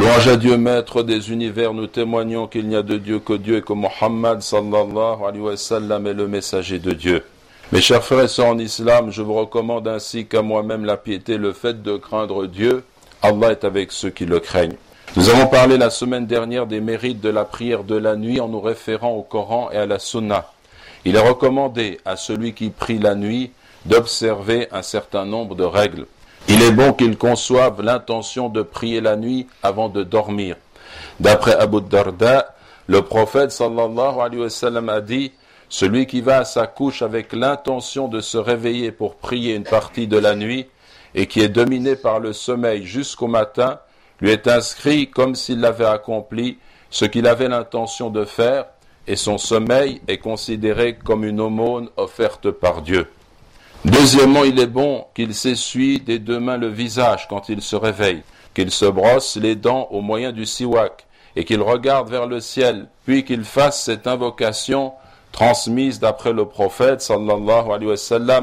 Louange à Dieu, maître des univers, nous témoignons qu'il n'y a de Dieu que Dieu et que Mohammed sallallahu alayhi wa sallam est le messager de Dieu. Mes chers frères et sœurs en islam, je vous recommande ainsi qu'à moi-même la piété, le fait de craindre Dieu. Allah est avec ceux qui le craignent. Nous avons parlé la semaine dernière des mérites de la prière de la nuit en nous référant au Coran et à la Sunna. Il est recommandé à celui qui prie la nuit d'observer un certain nombre de règles. Il est bon qu'il conçoive l'intention de prier la nuit avant de dormir. D'après Abu Darda, le prophète a dit Celui qui va à sa couche avec l'intention de se réveiller pour prier une partie de la nuit et qui est dominé par le sommeil jusqu'au matin, lui est inscrit comme s'il l'avait accompli ce qu'il avait l'intention de faire et son sommeil est considéré comme une aumône offerte par Dieu. Deuxièmement, il est bon qu'il s'essuie des deux mains le visage quand il se réveille, qu'il se brosse les dents au moyen du siwak, et qu'il regarde vers le ciel, puis qu'il fasse cette invocation transmise d'après le prophète sallallahu alayhi wa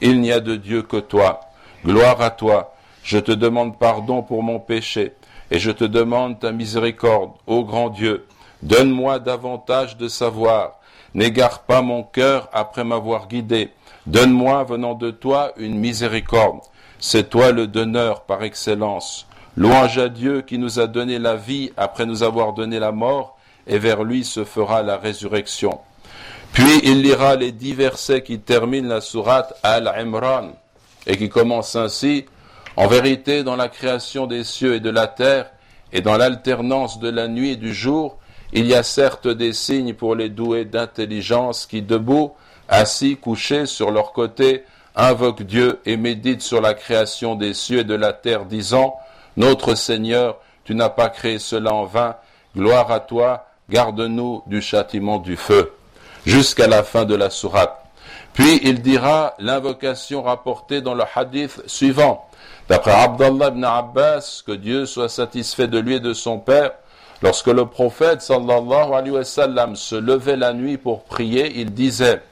Il n'y a de Dieu que toi. Gloire à toi. Je te demande pardon pour mon péché, et je te demande ta miséricorde, ô grand Dieu. Donne-moi davantage de savoir. N'égare pas mon cœur après m'avoir guidé Donne-moi, venant de toi, une miséricorde. C'est toi le donneur par excellence. Louange à Dieu qui nous a donné la vie après nous avoir donné la mort, et vers lui se fera la résurrection. Puis il lira les dix versets qui terminent la sourate Al-Imran, et qui commencent ainsi, En vérité, dans la création des cieux et de la terre, et dans l'alternance de la nuit et du jour, il y a certes des signes pour les doués d'intelligence qui, debout, assis, couchés sur leur côté, invoquent Dieu et méditent sur la création des cieux et de la terre, disant, Notre Seigneur, tu n'as pas créé cela en vain, gloire à toi, garde-nous du châtiment du feu, jusqu'à la fin de la sourate. Puis il dira l'invocation rapportée dans le hadith suivant. D'après Abdallah ibn Abbas, que Dieu soit satisfait de lui et de son père, lorsque le prophète sallallahu alayhi wa sallam se levait la nuit pour prier, il disait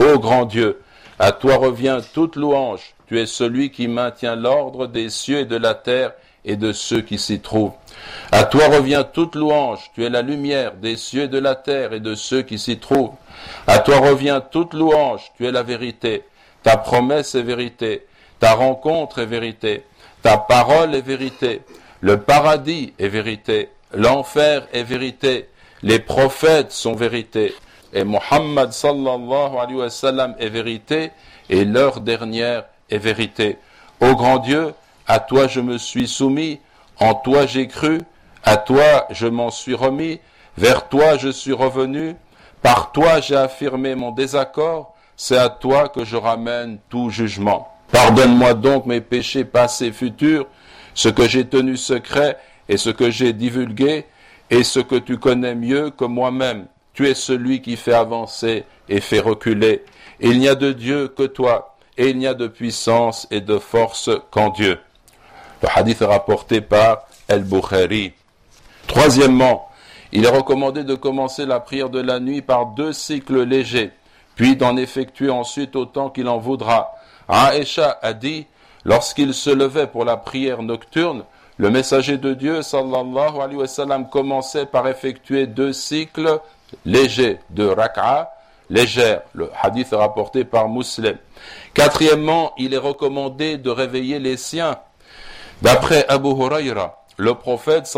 Ô grand Dieu, à toi revient toute louange. Tu es celui qui maintient l'ordre des cieux et de la terre et de ceux qui s'y trouvent. À toi revient toute louange. Tu es la lumière des cieux et de la terre et de ceux qui s'y trouvent. À toi revient toute louange. Tu es la vérité. Ta promesse est vérité. Ta rencontre est vérité. Ta parole est vérité. Le paradis est vérité. L'enfer est vérité. Les prophètes sont vérité et Muhammad sallallahu alayhi wa sallam est vérité et l'heure dernière est vérité. Ô grand Dieu, à toi je me suis soumis, en toi j'ai cru, à toi je m'en suis remis, vers toi je suis revenu, par toi j'ai affirmé mon désaccord, c'est à toi que je ramène tout jugement. Pardonne-moi donc mes péchés passés et futurs, ce que j'ai tenu secret et ce que j'ai divulgué, et ce que tu connais mieux que moi-même. Tu es celui qui fait avancer et fait reculer. il n'y a de Dieu que toi, et il n'y a de puissance et de force qu'en Dieu. Le hadith est rapporté par El-Bukhari. Troisièmement, il est recommandé de commencer la prière de la nuit par deux cycles légers, puis d'en effectuer ensuite autant qu'il en voudra. Aisha a dit, lorsqu'il se levait pour la prière nocturne, le messager de Dieu, sallallahu alayhi wa sallam, commençait par effectuer deux cycles léger de rak'a, légère. Le hadith est rapporté par Muslim. Quatrièmement, il est recommandé de réveiller les siens. D'après Abu Huraira, le prophète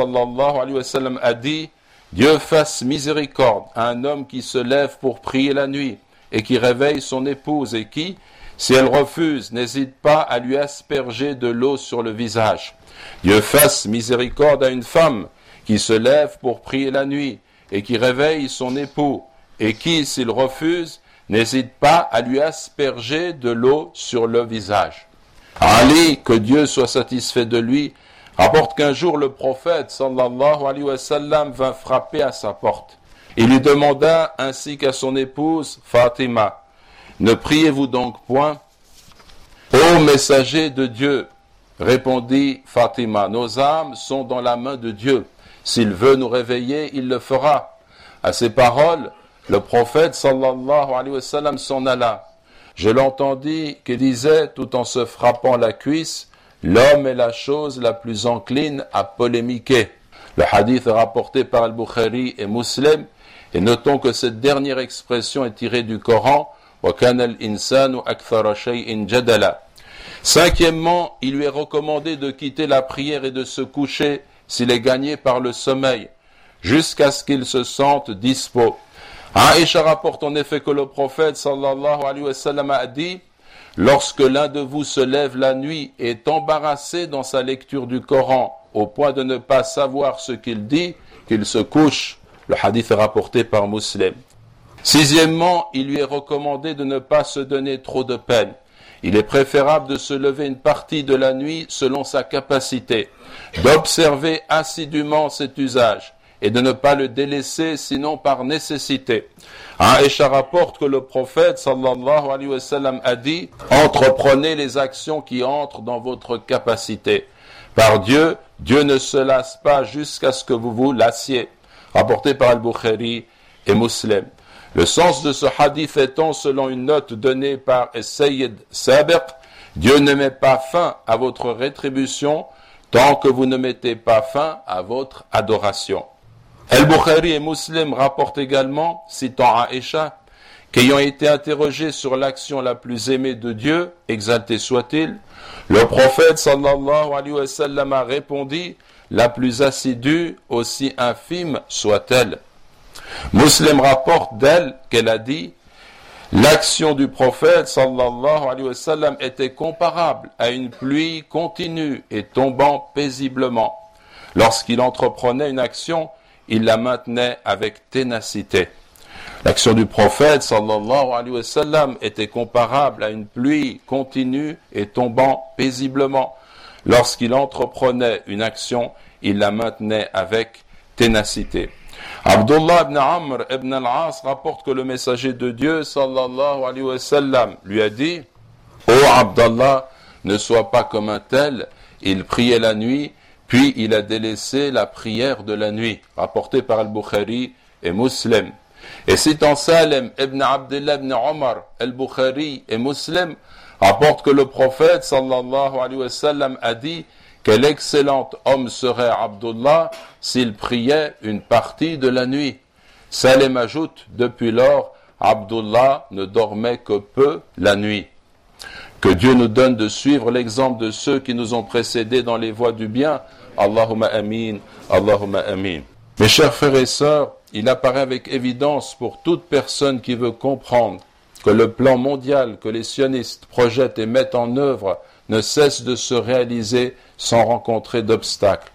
a dit Dieu fasse miséricorde à un homme qui se lève pour prier la nuit et qui réveille son épouse et qui, si elle refuse, n'hésite pas à lui asperger de l'eau sur le visage. Dieu fasse miséricorde à une femme qui se lève pour prier la nuit et qui réveille son époux, et qui, s'il refuse, n'hésite pas à lui asperger de l'eau sur le visage. Ali, que Dieu soit satisfait de lui, rapporte qu'un jour le prophète sallallahu alayhi wa sallam vint frapper à sa porte. Il lui demanda ainsi qu'à son épouse Fatima, ne priez-vous donc point Ô messager de Dieu, répondit Fatima, nos âmes sont dans la main de Dieu. S'il veut nous réveiller, il le fera. À ces paroles, le prophète sallallahu alayhi wa sallam s'en alla. Je l'entendis qui disait, tout en se frappant la cuisse, L'homme est la chose la plus encline à polémiquer. Le hadith est rapporté par Al-Bukhari et Muslim, et notons que cette dernière expression est tirée du Coran, Cinquièmement, il lui est recommandé de quitter la prière et de se coucher s'il est gagné par le sommeil, jusqu'à ce qu'il se sente dispo. Aïcha rapporte en effet que le prophète sallallahu alayhi wa sallam a dit Lorsque l'un de vous se lève la nuit et est embarrassé dans sa lecture du Coran au point de ne pas savoir ce qu'il dit, qu'il se couche. Le hadith est rapporté par Muslim. Sixièmement, il lui est recommandé de ne pas se donner trop de peine. Il est préférable de se lever une partie de la nuit selon sa capacité, d'observer assidûment cet usage et de ne pas le délaisser sinon par nécessité. Aïcha rapporte que le prophète a dit Entreprenez les actions qui entrent dans votre capacité. Par Dieu, Dieu ne se lasse pas jusqu'à ce que vous vous lassiez. Rapporté par Al-Bukhari et Muslim. Le sens de ce hadith étant, selon une note donnée par Sayyid Sabiq, Dieu ne met pas fin à votre rétribution tant que vous ne mettez pas fin à votre adoration. Al-Bukhari et Muslim rapportent également, citant Aisha, qu'ayant été interrogé sur l'action la plus aimée de Dieu, exalté soit-il, le prophète sallallahu alayhi wa sallam a répondu, la plus assidue, aussi infime soit-elle. Muslim rapporte d'elle qu'elle a dit L'action du prophète sallallahu alayhi wa sallam était comparable à une pluie continue et tombant paisiblement. Lorsqu'il entreprenait une action, il la maintenait avec ténacité. L'action du prophète sallallahu alayhi wa sallam était comparable à une pluie continue et tombant paisiblement. Lorsqu'il entreprenait une action, il la maintenait avec ténacité. Abdullah ibn Amr ibn al-As rapporte que le messager de Dieu sallallahu alayhi wa sallam lui a dit Ô oh Abdallah, ne sois pas comme un tel, il priait la nuit, puis il a délaissé la prière de la nuit, rapporté par Al-Bukhari et Muslim. Et citant Salem ibn Abdullah ibn Omar, Al-Bukhari et Muslim rapportent que le prophète sallallahu alayhi wa sallam a dit quel excellent homme serait Abdullah s'il priait une partie de la nuit? Salem ajoute, depuis lors, Abdullah ne dormait que peu la nuit. Que Dieu nous donne de suivre l'exemple de ceux qui nous ont précédés dans les voies du bien. Allahumma amin, Allahumma amin. Mes chers frères et sœurs, il apparaît avec évidence pour toute personne qui veut comprendre que le plan mondial que les sionistes projettent et mettent en œuvre ne cesse de se réaliser sans rencontrer d'obstacles.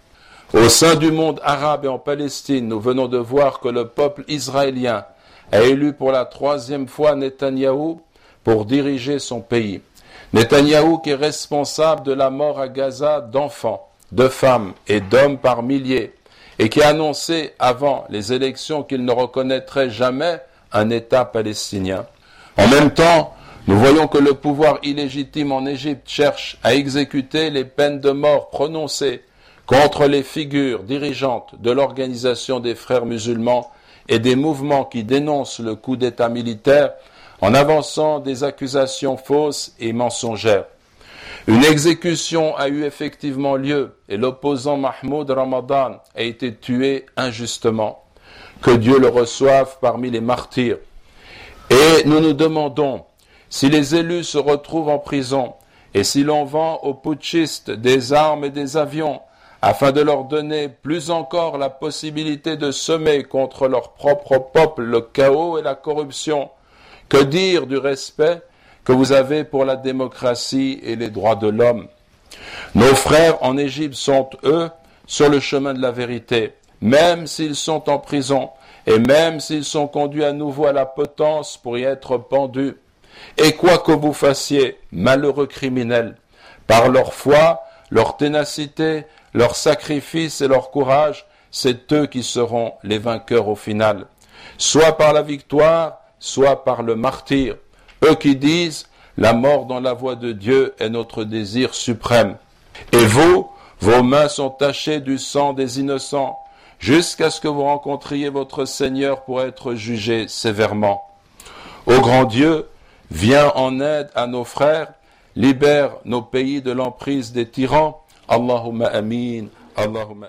Au sein du monde arabe et en Palestine, nous venons de voir que le peuple israélien a élu pour la troisième fois Netanyahou pour diriger son pays. Netanyahou qui est responsable de la mort à Gaza d'enfants, de femmes et d'hommes par milliers, et qui a annoncé avant les élections qu'il ne reconnaîtrait jamais un État palestinien. En même temps, nous voyons que le pouvoir illégitime en Égypte cherche à exécuter les peines de mort prononcées contre les figures dirigeantes de l'organisation des frères musulmans et des mouvements qui dénoncent le coup d'État militaire en avançant des accusations fausses et mensongères. Une exécution a eu effectivement lieu et l'opposant Mahmoud Ramadan a été tué injustement. Que Dieu le reçoive parmi les martyrs. Et nous nous demandons si les élus se retrouvent en prison et si l'on vend aux putschistes des armes et des avions afin de leur donner plus encore la possibilité de semer contre leur propre peuple le chaos et la corruption, que dire du respect que vous avez pour la démocratie et les droits de l'homme? Nos frères en Égypte sont, eux, sur le chemin de la vérité, même s'ils sont en prison, et même s'ils sont conduits à nouveau à la potence pour y être pendus. Et quoi que vous fassiez, malheureux criminels, par leur foi, leur ténacité, leur sacrifice et leur courage, c'est eux qui seront les vainqueurs au final, soit par la victoire, soit par le martyr. Eux qui disent, la mort dans la voie de Dieu est notre désir suprême. Et vous, vos mains sont tachées du sang des innocents, jusqu'à ce que vous rencontriez votre Seigneur pour être jugé sévèrement. Ô grand Dieu, Viens en aide à nos frères, libère nos pays de l'emprise des tyrans. Allahumma amin, Allahumma.